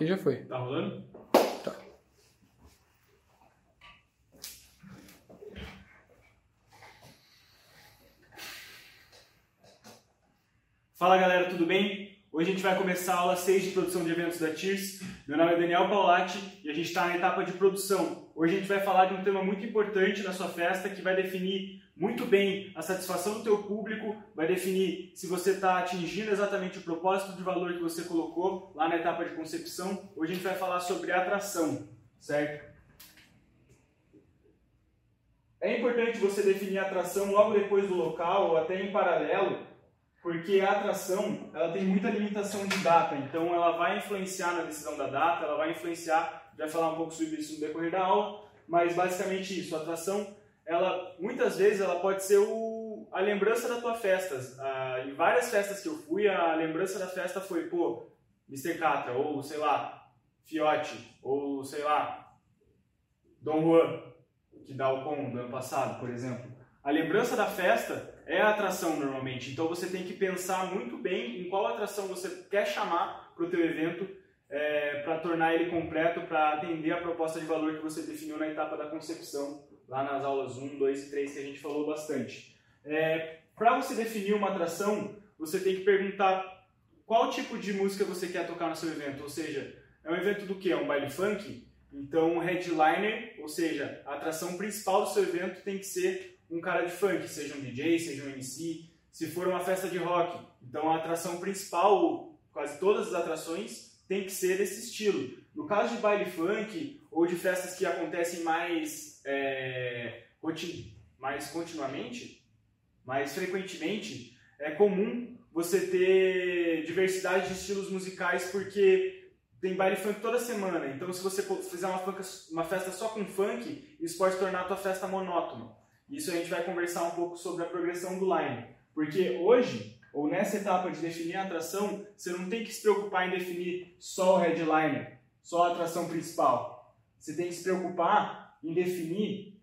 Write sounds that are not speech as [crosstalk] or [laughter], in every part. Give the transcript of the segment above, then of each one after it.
Aqui já foi. Tá rolando? Tá. Fala galera, tudo bem? Hoje a gente vai começar a aula 6 de produção de eventos da TIRS. Meu nome é Daniel Paulatti e a gente está na etapa de produção. Hoje a gente vai falar de um tema muito importante na sua festa que vai definir muito bem a satisfação do teu público, vai definir se você está atingindo exatamente o propósito de valor que você colocou lá na etapa de concepção. Hoje a gente vai falar sobre atração, certo? É importante você definir a atração logo depois do local ou até em paralelo, porque a atração ela tem muita limitação de data, então ela vai influenciar na decisão da data, ela vai influenciar, vai falar um pouco sobre isso no decorrer da aula, mas basicamente isso, a atração, ela muitas vezes ela pode ser o, a lembrança da tua festa. Ah, em várias festas que eu fui, a lembrança da festa foi, pô, Mr. Catra, ou sei lá, Fiote, ou sei lá, Dom Juan, que dá o com do ano passado, por exemplo. A lembrança da festa é a atração normalmente, então você tem que pensar muito bem em qual atração você quer chamar para o teu evento é, para tornar ele completo, para atender a proposta de valor que você definiu na etapa da concepção, lá nas aulas 1, 2 e 3 que a gente falou bastante. É, para você definir uma atração, você tem que perguntar qual tipo de música você quer tocar no seu evento, ou seja, é um evento do que? É um baile funk? Então, o headliner, ou seja, a atração principal do seu evento tem que ser um cara de funk, seja um DJ, seja um MC. Se for uma festa de rock, então a atração principal, quase todas as atrações, tem que ser desse estilo. No caso de baile funk ou de festas que acontecem mais, é, mais continuamente, mais frequentemente, é comum você ter diversidade de estilos musicais porque tem baile funk toda semana. Então, se você fizer uma, funk, uma festa só com funk, isso pode tornar a tua festa monótona. Isso a gente vai conversar um pouco sobre a progressão do line. Porque hoje, ou nessa etapa de definir a atração, você não tem que se preocupar em definir só o headliner, só a atração principal. Você tem que se preocupar em definir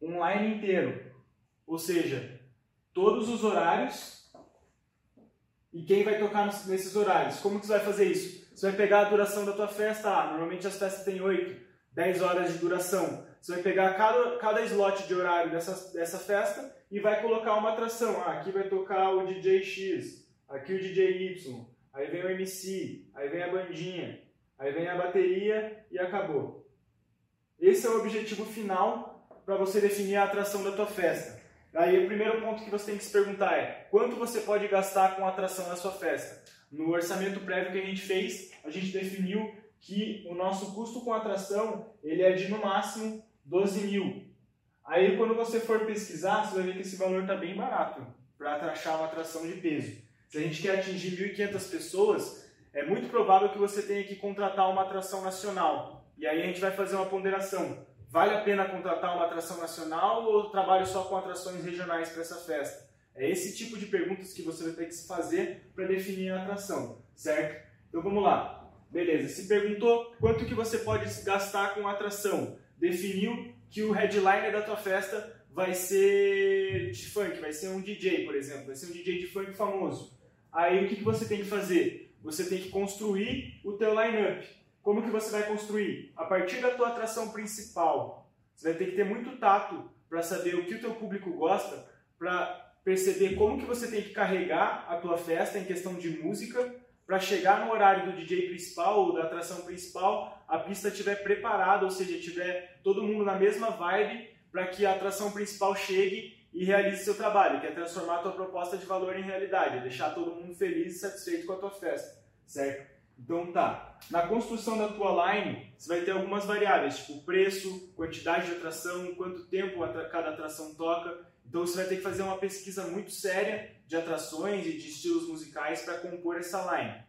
um line inteiro. Ou seja, todos os horários e quem vai tocar nesses horários. Como que você vai fazer isso? Você vai pegar a duração da tua festa. Ah, normalmente as festas têm 8, 10 horas de duração. Você vai pegar cada, cada slot de horário dessa, dessa festa e vai colocar uma atração. Ah, aqui vai tocar o DJ X, aqui o DJ Y, aí vem o MC, aí vem a bandinha, aí vem a bateria e acabou. Esse é o objetivo final para você definir a atração da tua festa. Aí o primeiro ponto que você tem que se perguntar é quanto você pode gastar com a atração na sua festa. No orçamento prévio que a gente fez, a gente definiu que o nosso custo com atração ele é de no máximo 12 mil. Aí quando você for pesquisar, você vai ver que esse valor está bem barato para achar uma atração de peso. Se a gente quer atingir 1.500 pessoas, é muito provável que você tenha que contratar uma atração nacional. E aí a gente vai fazer uma ponderação. Vale a pena contratar uma atração nacional ou trabalho só com atrações regionais para essa festa? É esse tipo de perguntas que você vai ter que se fazer para definir a atração, certo? Então vamos lá. Beleza, se perguntou quanto que você pode gastar com atração definiu que o headliner da tua festa vai ser de funk, vai ser um DJ, por exemplo, vai ser um DJ de funk famoso. Aí o que, que você tem que fazer? Você tem que construir o teu lineup. Como que você vai construir? A partir da tua atração principal. Você vai ter que ter muito tato para saber o que o teu público gosta, para perceber como que você tem que carregar a tua festa em questão de música para chegar no horário do DJ principal ou da atração principal, a pista estiver preparada, ou seja, tiver todo mundo na mesma vibe para que a atração principal chegue e realize seu trabalho, que é transformar a tua proposta de valor em realidade, é deixar todo mundo feliz e satisfeito com a tua festa, certo? Então tá, na construção da tua line, você vai ter algumas variáveis, tipo preço, quantidade de atração, quanto tempo cada atração toca, então você vai ter que fazer uma pesquisa muito séria de atrações e de estilos musicais para compor essa line.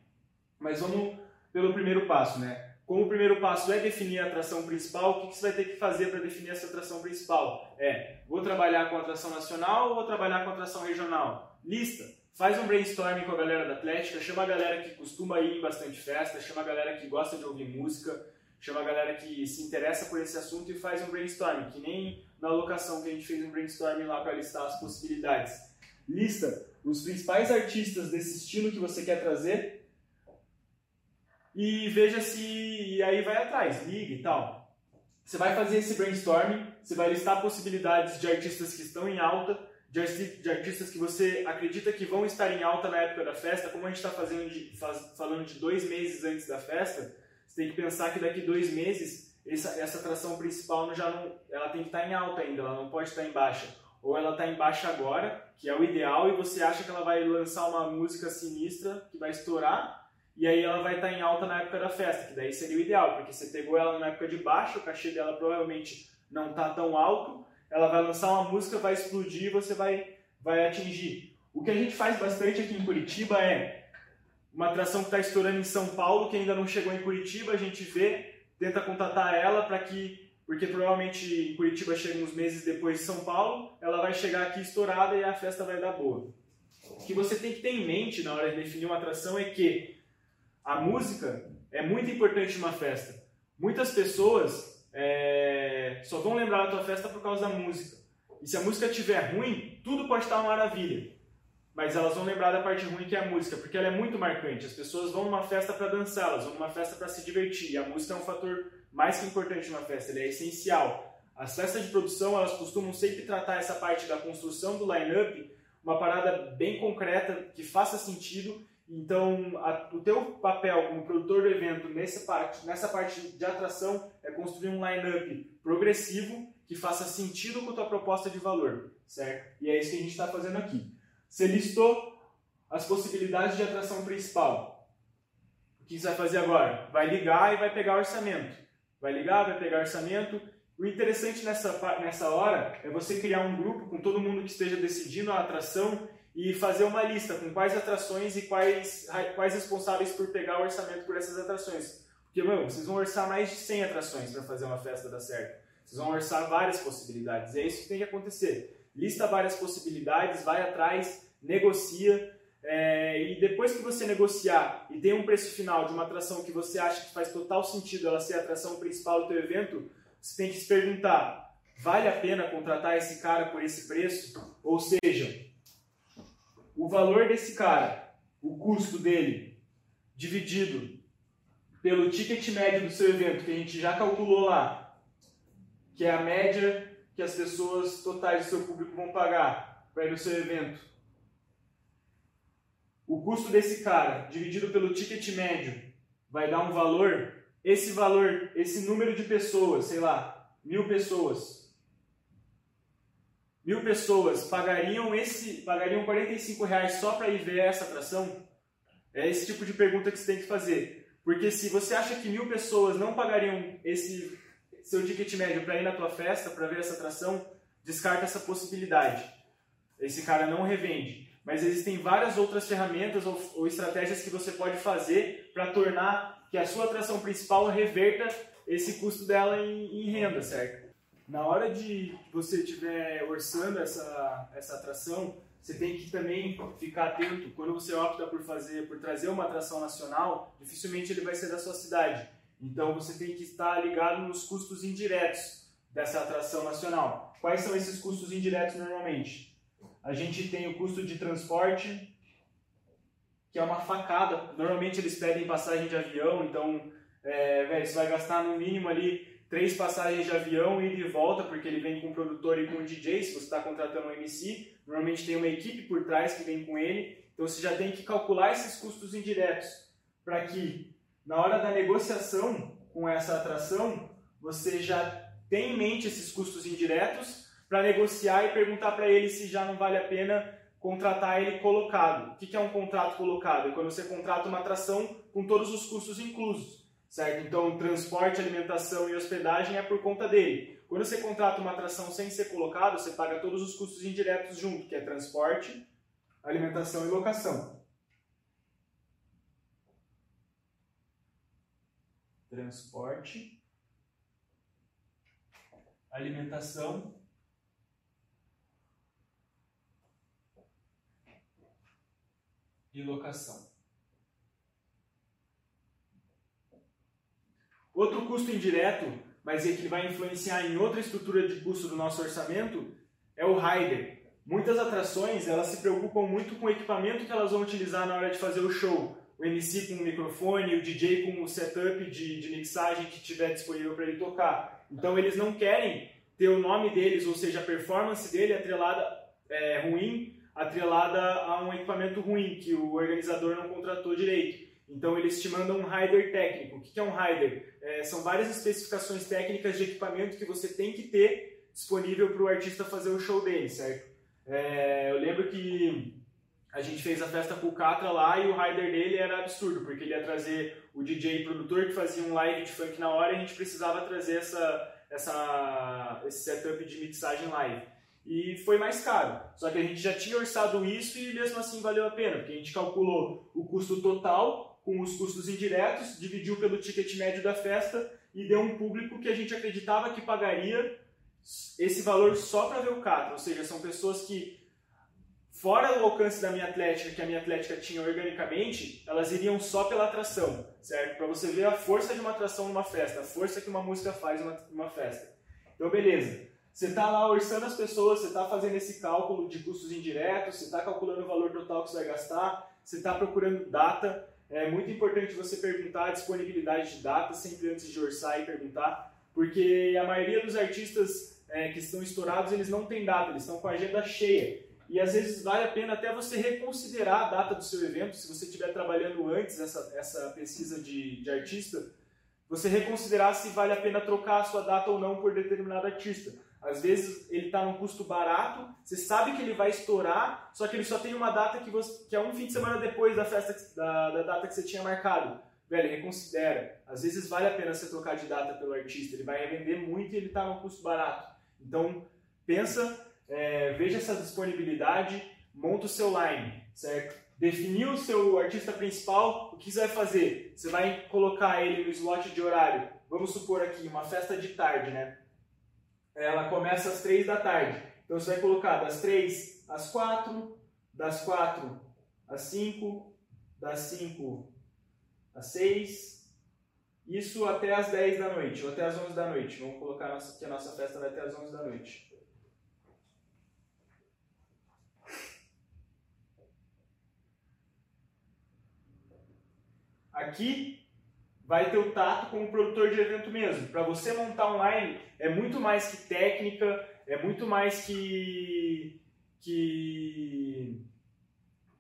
Mas vamos pelo primeiro passo, né? Como o primeiro passo é definir a atração principal, o que você vai ter que fazer para definir essa atração principal? É, vou trabalhar com atração nacional ou vou trabalhar com atração regional? Lista. Faz um brainstorming com a galera da Atlética, chama a galera que costuma ir em bastante festa, chama a galera que gosta de ouvir música, chama a galera que se interessa por esse assunto e faz um brainstorming, que nem na locação que a gente fez um brainstorming lá para listar as possibilidades. Lista os principais artistas desse estilo que você quer trazer, e veja se. E aí vai atrás, liga e tal. Você vai fazer esse brainstorming, você vai listar possibilidades de artistas que estão em alta, de, artistas que você acredita que vão estar em alta na época da festa, como a gente está faz, falando de dois meses antes da festa, você tem que pensar que daqui dois meses essa, essa atração principal já não, ela tem que estar tá em alta ainda, ela não pode estar tá em baixa. Ou ela está em baixa agora, que é o ideal, e você acha que ela vai lançar uma música sinistra que vai estourar, e aí ela vai estar em alta na época da festa, que daí seria o ideal, porque você pegou ela na época de baixa, o cachê dela provavelmente não está tão alto, ela vai lançar uma música, vai explodir e você vai, vai atingir. O que a gente faz bastante aqui em Curitiba é uma atração que está estourando em São Paulo, que ainda não chegou em Curitiba, a gente vê, tenta contatar ela para que, porque provavelmente em Curitiba chega uns meses depois de São Paulo, ela vai chegar aqui estourada e a festa vai dar boa. O que você tem que ter em mente na hora de definir uma atração é que a música é muito importante numa festa. Muitas pessoas é, só vão lembrar da tua festa por causa da música. E se a música estiver ruim, tudo pode estar uma maravilha. Mas elas vão lembrar da parte ruim que é a música, porque ela é muito marcante. As pessoas vão numa festa para dançar, elas vão numa festa para se divertir. E a música é um fator mais que importante numa festa, ele é essencial. As festas de produção, elas costumam sempre tratar essa parte da construção do line-up, uma parada bem concreta, que faça sentido então, a, o teu papel como produtor do evento nessa parte, nessa parte de atração é construir um line-up progressivo que faça sentido com a tua proposta de valor, certo? E é isso que a gente está fazendo aqui. Você listou as possibilidades de atração principal. O que você vai fazer agora? Vai ligar e vai pegar orçamento. Vai ligar, vai pegar orçamento. O interessante nessa, nessa hora é você criar um grupo com todo mundo que esteja decidindo a atração e fazer uma lista com quais atrações e quais, quais responsáveis por pegar o orçamento por essas atrações. Porque, meu, vocês vão orçar mais de 100 atrações para fazer uma festa dar certo. Vocês vão orçar várias possibilidades. É isso que tem que acontecer. Lista várias possibilidades, vai atrás, negocia. É, e depois que você negociar e tem um preço final de uma atração que você acha que faz total sentido ela ser a atração principal do teu evento, você tem que se perguntar, vale a pena contratar esse cara por esse preço? Ou seja, o valor desse cara, o custo dele, dividido pelo ticket médio do seu evento, que a gente já calculou lá, que é a média que as pessoas totais do seu público vão pagar para ir no seu evento. O custo desse cara, dividido pelo ticket médio, vai dar um valor. Esse valor, esse número de pessoas, sei lá, mil pessoas, mil pessoas pagariam esse pagariam 45 reais só para ir ver essa atração? É esse tipo de pergunta que você tem que fazer. Porque se você acha que mil pessoas não pagariam esse seu ticket médio para ir na tua festa, para ver essa atração, descarta essa possibilidade. Esse cara não revende. Mas existem várias outras ferramentas ou, ou estratégias que você pode fazer para tornar que a sua atração principal reverta esse custo dela em, em renda, certo? Na hora de você estiver orçando essa, essa atração, você tem que também ficar atento. Quando você opta por fazer, por trazer uma atração nacional, dificilmente ele vai ser da sua cidade. Então você tem que estar ligado nos custos indiretos dessa atração nacional. Quais são esses custos indiretos normalmente? A gente tem o custo de transporte, que é uma facada. Normalmente eles pedem passagem de avião, então é, véio, você vai gastar no mínimo ali três passagens de avião, e volta, porque ele vem com o produtor e com o DJ, se você está contratando um MC, normalmente tem uma equipe por trás que vem com ele, então você já tem que calcular esses custos indiretos, para que na hora da negociação com essa atração, você já tenha em mente esses custos indiretos para negociar e perguntar para ele se já não vale a pena contratar ele colocado. O que é um contrato colocado? É quando você contrata uma atração com todos os custos inclusos certo? Então, transporte, alimentação e hospedagem é por conta dele. Quando você contrata uma atração sem ser colocado, você paga todos os custos indiretos junto, que é transporte, alimentação e locação. Transporte, alimentação e locação. Outro custo indireto, mas que vai influenciar em outra estrutura de custo do nosso orçamento, é o rider. Muitas atrações elas se preocupam muito com o equipamento que elas vão utilizar na hora de fazer o show. o MC com o microfone, o DJ com o setup de, de mixagem que tiver disponível para ele tocar. Então eles não querem ter o nome deles, ou seja, a performance dele atrelada é, ruim, atrelada a um equipamento ruim que o organizador não contratou direito. Então eles te mandam um rider técnico. O que é um rider? É, são várias especificações técnicas de equipamento que você tem que ter disponível para o artista fazer o show dele, certo? É, eu lembro que a gente fez a festa com o Catra lá e o rider dele era absurdo, porque ele ia trazer o DJ produtor que fazia um live de funk na hora e a gente precisava trazer essa, essa, esse setup de mixagem live. E foi mais caro. Só que a gente já tinha orçado isso e mesmo assim valeu a pena, porque a gente calculou o custo total com os custos indiretos, dividiu pelo ticket médio da festa e deu um público que a gente acreditava que pagaria esse valor só para ver o Catra. Ou seja, são pessoas que fora o alcance da minha atlética, que a minha atlética tinha organicamente, elas iriam só pela atração, certo? Para você ver a força de uma atração numa festa, a força que uma música faz numa, numa festa. Então, beleza. Você está lá orçando as pessoas, você está fazendo esse cálculo de custos indiretos, você está calculando o valor total que você vai gastar, você está procurando data. É muito importante você perguntar a disponibilidade de data sempre antes de orçar e perguntar, porque a maioria dos artistas é, que estão estourados, eles não têm data, eles estão com a agenda cheia. E às vezes vale a pena até você reconsiderar a data do seu evento, se você estiver trabalhando antes essa, essa pesquisa de, de artista, você reconsiderar se vale a pena trocar a sua data ou não por determinado artista. Às vezes ele está num custo barato, você sabe que ele vai estourar, só que ele só tem uma data que, você, que é um fim de semana depois da festa da, da data que você tinha marcado. Velho, reconsidera. Às vezes vale a pena você trocar de data pelo artista, ele vai vender muito e ele está num custo barato. Então pensa é, veja essa disponibilidade, monta o seu line, certo? Definiu o seu artista principal, o que você vai fazer? Você vai colocar ele no slot de horário. Vamos supor aqui, uma festa de tarde, né? Ela começa às 3 da tarde. Então você vai colocar das 3 às 4, das 4 às 5, das 5 às 6, isso até às 10 da noite, ou até às 11 da noite. Vamos colocar que a nossa festa vai até às 11 da noite. Aqui vai ter o tato como produtor de evento mesmo. Para você montar online é muito mais que técnica, é muito mais que, que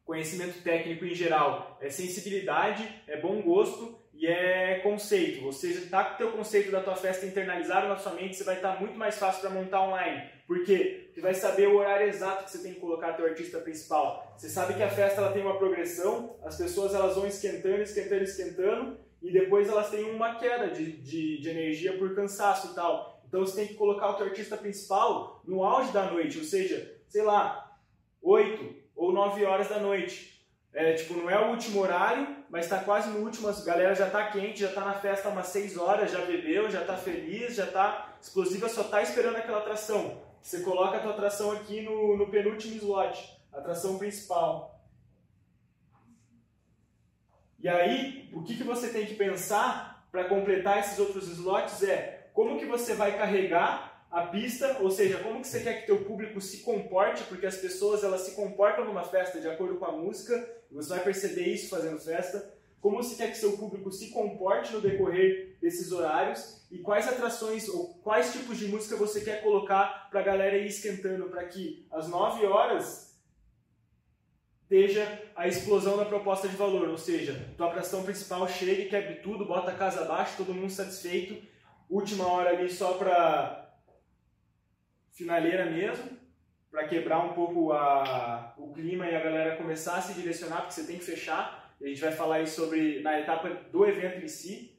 conhecimento técnico em geral. É sensibilidade, é bom gosto e é conceito. Você já está com o teu conceito da tua festa internalizado na sua mente, você vai estar tá muito mais fácil para montar online. Por quê? Porque vai saber o horário exato que você tem que colocar teu artista principal. Você sabe que a festa ela tem uma progressão, as pessoas elas vão esquentando, esquentando, esquentando, e depois elas têm uma queda de, de, de energia por cansaço e tal. Então você tem que colocar o teu artista principal no auge da noite, ou seja, sei lá, 8 ou 9 horas da noite. É, tipo, não é o último horário, mas está quase no último, a galera já está quente, já está na festa umas 6 horas, já bebeu, já está feliz, já está explosiva, só está esperando aquela atração. Você coloca a tua atração aqui no, no penúltimo slot, atração principal. E aí, o que, que você tem que pensar para completar esses outros slots é como que você vai carregar a pista, ou seja, como que você quer que teu público se comporte, porque as pessoas elas se comportam numa festa de acordo com a música, você vai perceber isso fazendo festa. Como você quer que seu público se comporte no decorrer desses horários e quais atrações ou quais tipos de música você quer colocar para a galera ir esquentando para que às 9 horas esteja a explosão da proposta de valor, ou seja, tua atração principal chega e tudo, bota a casa abaixo, todo mundo satisfeito, última hora ali só para finaleira mesmo, para quebrar um pouco a, o clima e a galera começar a se direcionar, porque você tem que fechar. A gente vai falar isso sobre na etapa do evento em si.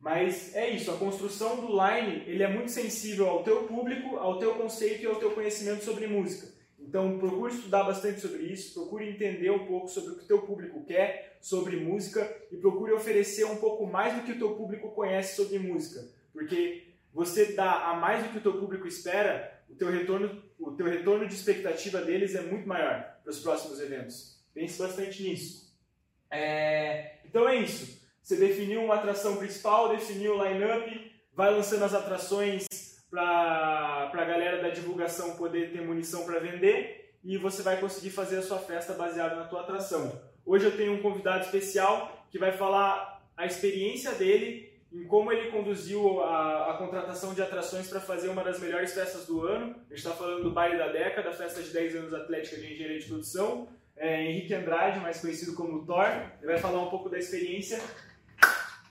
Mas é isso, a construção do line ele é muito sensível ao teu público, ao teu conceito e ao teu conhecimento sobre música. Então procure estudar bastante sobre isso, procure entender um pouco sobre o que o teu público quer sobre música e procure oferecer um pouco mais do que o teu público conhece sobre música. Porque você dá a mais do que o teu público espera, o teu retorno, o teu retorno de expectativa deles é muito maior para os próximos eventos. Pense bastante nisso. É... Então é isso. Você definiu uma atração principal, definiu o line-up, vai lançando as atrações para a galera da divulgação poder ter munição para vender e você vai conseguir fazer a sua festa baseada na tua atração. hoje eu tenho um convidado especial que vai falar a experiência dele em como ele conduziu a, a contratação de atrações para fazer uma das melhores festas do ano. A gente está falando do baile da década, a festa de 10 anos Atlética de Engenharia de Produção. É, Henrique Andrade, mais conhecido como Thor, ele vai falar um pouco da experiência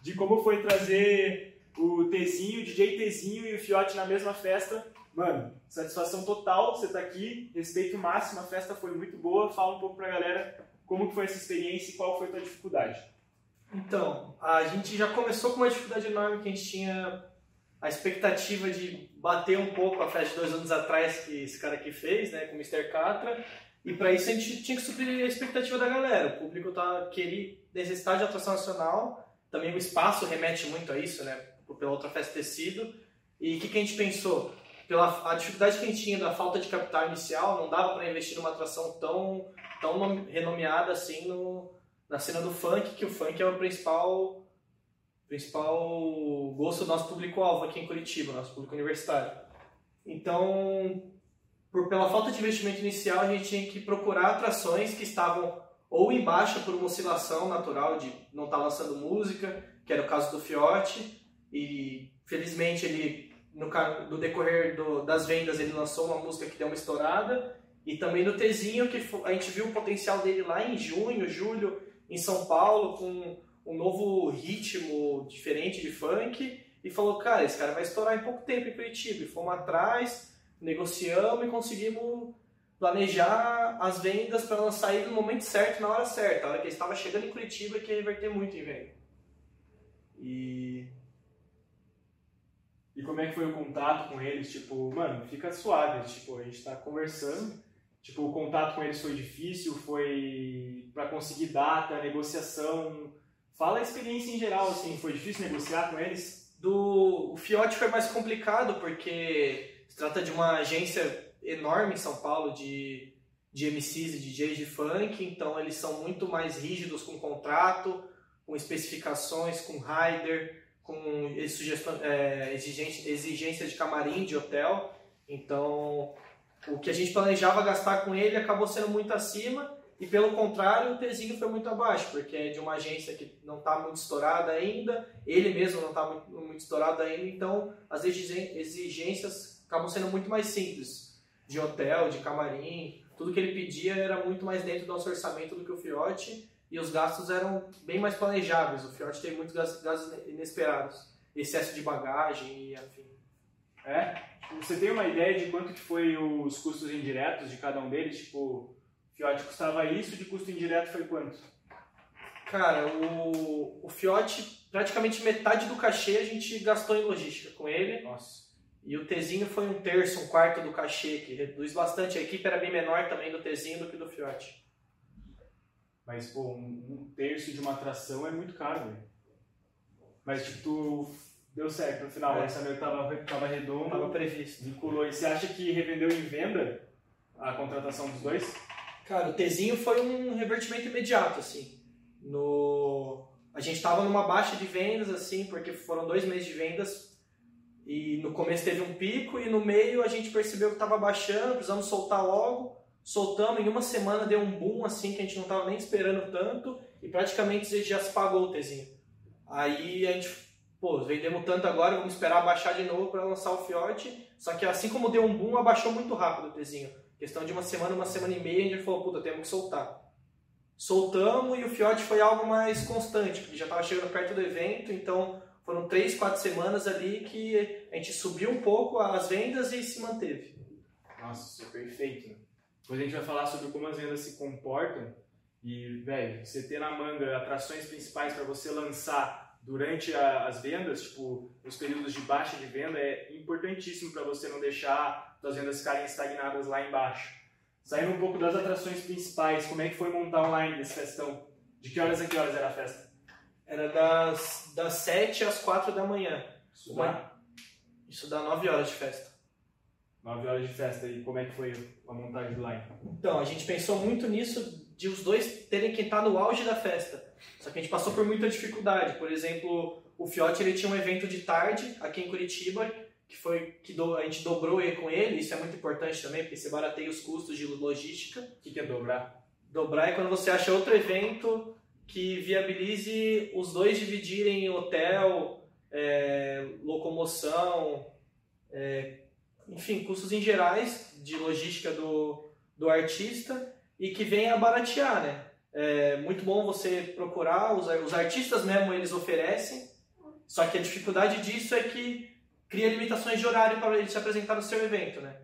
de como foi trazer o Tezinho, o DJ Tezinho e o Fiote na mesma festa. Mano, satisfação total, você tá aqui, respeito máximo, a festa foi muito boa. Fala um pouco pra galera como que foi essa experiência e qual foi a tua dificuldade. Então, a gente já começou com uma dificuldade enorme que a gente tinha a expectativa de bater um pouco a festa de dois anos atrás que esse cara aqui fez, né, com o Mr. Catra. E para isso a gente tinha que suprir a expectativa da galera. O público tá queria necessidade de atração nacional. Também o espaço remete muito a isso, né, pela outra festa ter sido. E o que, que a gente pensou? Pela a dificuldade que a gente tinha da falta de capital inicial, não dava para investir numa atração tão tão renomeada assim no na cena do funk, que o funk é o principal principal gosto do nosso público-alvo aqui em Curitiba, nosso público universitário. Então, por pela falta de investimento inicial, a gente tinha que procurar atrações que estavam ou em baixa por uma oscilação natural de não estar tá lançando música, que era o caso do Fiote, e felizmente ele no, no decorrer do, das vendas ele lançou uma música que deu uma estourada, e também no Tezinho, que a gente viu o potencial dele lá em junho, julho, em São Paulo com um novo ritmo diferente de funk e falou, cara, esse cara vai estourar em pouco tempo em Curitiba. E fomos atrás, negociamos e conseguimos planejar as vendas para ela sair no momento certo, na hora certa. A hora que ele estava chegando em Curitiba que ia reverter muito em venda. E... E como é que foi o contato com eles? Tipo, mano, fica suave. Tipo, a gente tá conversando Tipo, o contato com eles foi difícil, foi para conseguir data, negociação. Fala a experiência em geral, assim, foi difícil negociar com eles? Do o Fiote foi mais complicado porque se trata de uma agência enorme em São Paulo de, de MCs e DJs de funk, então eles são muito mais rígidos com contrato, com especificações, com rider, com é, exigência de camarim, de hotel. Então o que a gente planejava gastar com ele acabou sendo muito acima e pelo contrário o Tezinho foi muito abaixo, porque é de uma agência que não está muito estourada ainda, ele mesmo não está muito, muito estourado ainda, então as exigências acabam sendo muito mais simples, de hotel, de camarim, tudo que ele pedia era muito mais dentro do nosso orçamento do que o Fiote e os gastos eram bem mais planejáveis, o Fiote tem muitos gastos inesperados, excesso de bagagem e afim. É? Você tem uma ideia de quanto que foi os custos indiretos de cada um deles? Tipo, Fiote custava isso, de custo indireto foi quanto? Cara, o, o Fiote, praticamente metade do cachê a gente gastou em logística com ele. Nossa. E o Tezinho foi um terço, um quarto do cachê, que reduz bastante. A equipe era bem menor também do Tezinho do que do Fiote. Mas, pô, um, um terço de uma atração é muito caro, velho. Mas, tipo, tu deu certo no final. É. O orçamento tava, tava redondo. Tava previsto. Vinculou. E você acha que revendeu em venda a contratação dos dois? Cara, o Tezinho foi um revertimento imediato, assim. No... A gente estava numa baixa de vendas, assim, porque foram dois meses de vendas e no começo teve um pico e no meio a gente percebeu que estava baixando, precisamos soltar logo. Soltamos, em uma semana deu um boom, assim, que a gente não estava nem esperando tanto e praticamente já se pagou o Tezinho. Aí a gente pô, vendemos tanto agora, vamos esperar baixar de novo para lançar o Fiote. Só que assim como deu um boom, abaixou muito rápido o Tzinho. Questão de uma semana, uma semana e meia, a gente falou, puta, temos que soltar. Soltamos e o Fiote foi algo mais constante, porque já estava chegando perto do evento, então foram três, quatro semanas ali que a gente subiu um pouco as vendas e se manteve. Nossa, isso é perfeito. Depois a gente vai falar sobre como as vendas se comportam. E, velho, você ter na manga atrações principais para você lançar durante a, as vendas, tipo, nos períodos de baixa de venda, é importantíssimo para você não deixar as vendas ficarem estagnadas lá embaixo. Saindo um pouco das atrações principais, como é que foi montar online desse festão? De que horas a que horas era a festa? Era das, das 7 às 4 da manhã. Isso dá? Isso dá 9 horas de festa. 9 horas de festa, e como é que foi a montagem do line? Então, a gente pensou muito nisso, de os dois terem que estar no auge da festa. Só que a gente passou por muita dificuldade. Por exemplo, o Fiote ele tinha um evento de tarde aqui em Curitiba, que foi que do, a gente dobrou com ele. Isso é muito importante também, porque você barateia os custos de logística. O que, que é dobrar? Dobrar é quando você acha outro evento que viabilize os dois dividirem hotel, é, locomoção, é, enfim, custos em gerais de logística do, do artista e que venha baratear, né? É muito bom você procurar, os, os artistas mesmo eles oferecem, só que a dificuldade disso é que cria limitações de horário para ele se apresentar no seu evento, né?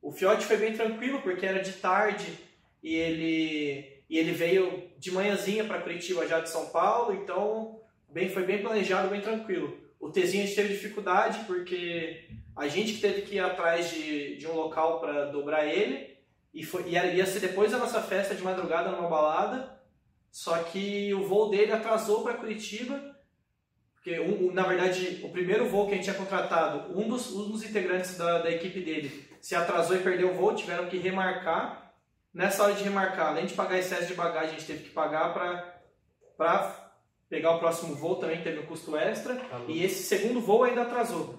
O Fiote foi bem tranquilo porque era de tarde e ele e ele veio de manhãzinha para Curitiba já de São Paulo, então bem foi bem planejado, bem tranquilo. O Tezinho a gente teve dificuldade porque a gente teve que ir atrás de, de um local para dobrar ele e foi e ia ser depois da nossa festa de madrugada numa balada, só que o voo dele atrasou para Curitiba porque, um, na verdade, o primeiro voo que a gente tinha contratado, um dos, um dos integrantes da, da equipe dele se atrasou e perdeu o voo, tiveram que remarcar. Nessa hora de remarcar, além de pagar excesso de bagagem, a gente teve que pagar para pegar o próximo voo, também teve um custo extra. Tá e esse segundo voo ainda atrasou.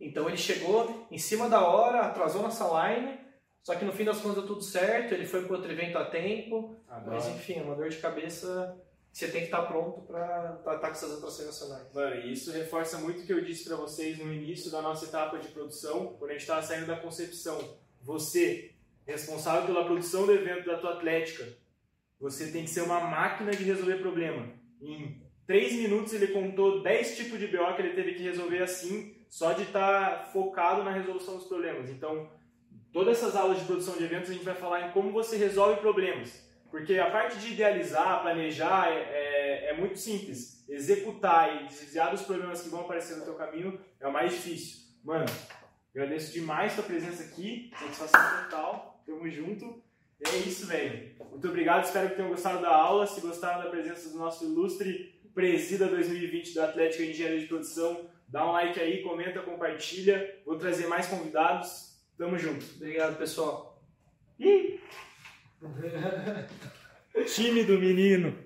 Então ele chegou em cima da hora, atrasou nossa line, só que no fim das contas deu tudo certo, ele foi para outro evento a tempo. Mas enfim, é uma dor de cabeça você tem que estar pronto para estar com essas atrações nacionais. Mano, e isso reforça muito o que eu disse para vocês no início da nossa etapa de produção, quando a gente estava saindo da concepção. Você, responsável pela produção do evento da tua atlética, você tem que ser uma máquina de resolver problema. Em três minutos ele contou 10 tipos de BO que ele teve que resolver assim, só de estar tá focado na resolução dos problemas. Então, todas essas aulas de produção de eventos a gente vai falar em como você resolve problemas porque a parte de idealizar, planejar é, é, é, muito simples. Executar e desviar dos problemas que vão aparecer no teu caminho é o mais difícil. Mano, agradeço demais tua presença aqui. Satisfação total. Tamo junto. É isso, velho. Muito obrigado. Espero que tenham gostado da aula. Se gostaram da presença do nosso ilustre presida 2020 da Atlética Engenharia de Produção, dá um like aí, comenta, compartilha. Vou trazer mais convidados. Tamo junto. Obrigado, pessoal. [laughs] Time do menino.